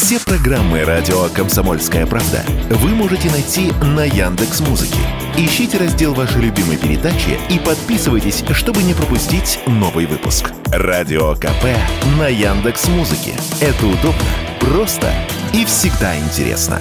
Все программы радио Комсомольская правда вы можете найти на Яндекс Музыке. Ищите раздел вашей любимой передачи и подписывайтесь, чтобы не пропустить новый выпуск. Радио КП на Яндекс Музыке. Это удобно, просто и всегда интересно.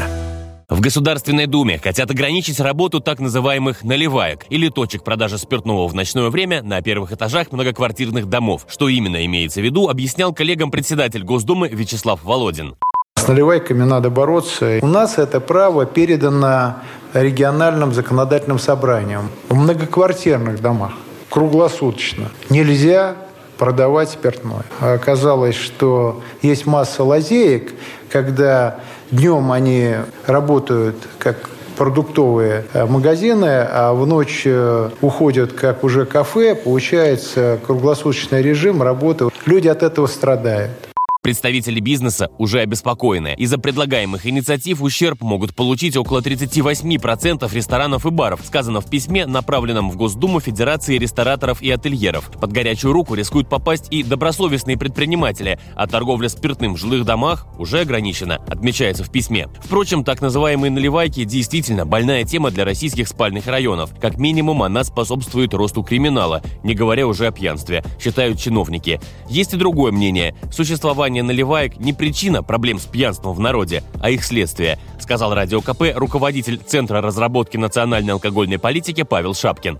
В Государственной Думе хотят ограничить работу так называемых наливаек или точек продажи спиртного в ночное время на первых этажах многоквартирных домов. Что именно имеется в виду, объяснял коллегам председатель Госдумы Вячеслав Володин. С наливайками надо бороться. У нас это право передано региональным законодательным собранием в многоквартирных домах круглосуточно. Нельзя продавать спиртное. Оказалось, что есть масса лазеек, когда днем они работают как продуктовые э, магазины, а в ночь э, уходят как уже кафе, получается круглосуточный режим работы. Люди от этого страдают. Представители бизнеса уже обеспокоены. Из-за предлагаемых инициатив ущерб могут получить около 38% ресторанов и баров, сказано в письме, направленном в Госдуму Федерации рестораторов и ательеров. Под горячую руку рискуют попасть и добросовестные предприниматели, а торговля спиртным в жилых домах уже ограничена, отмечается в письме. Впрочем, так называемые наливайки действительно больная тема для российских спальных районов. Как минимум, она способствует росту криминала, не говоря уже о пьянстве, считают чиновники. Есть и другое мнение. Существование Употребление наливаек не причина проблем с пьянством в народе, а их следствие, сказал Радио КП руководитель Центра разработки национальной алкогольной политики Павел Шапкин.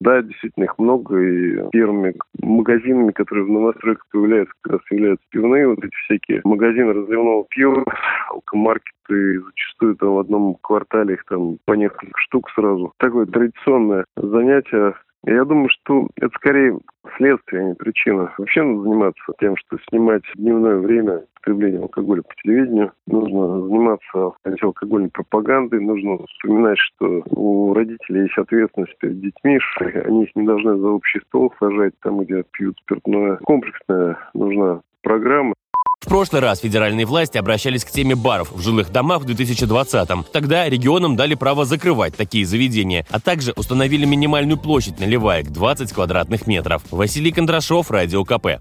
Да, действительно, их много, и первыми магазинами, которые в новостройках появляются, как раз являются пивные, вот эти всякие магазины разливного пива, алкомаркеты, зачастую там в одном квартале их там по несколько штук сразу. Такое традиционное занятие я думаю, что это скорее следствие, а не причина. Вообще надо заниматься тем, что снимать дневное время потребления алкоголя по телевидению. Нужно заниматься антиалкогольной пропагандой. Нужно вспоминать, что у родителей есть ответственность перед детьми, что они их не должны за общий стол сажать, там, где пьют спиртное. Комплексная нужна программа. В прошлый раз федеральные власти обращались к теме баров в жилых домах в 2020-м. Тогда регионам дали право закрывать такие заведения, а также установили минимальную площадь наливаек 20 квадратных метров. Василий Кондрашов, Радио КП.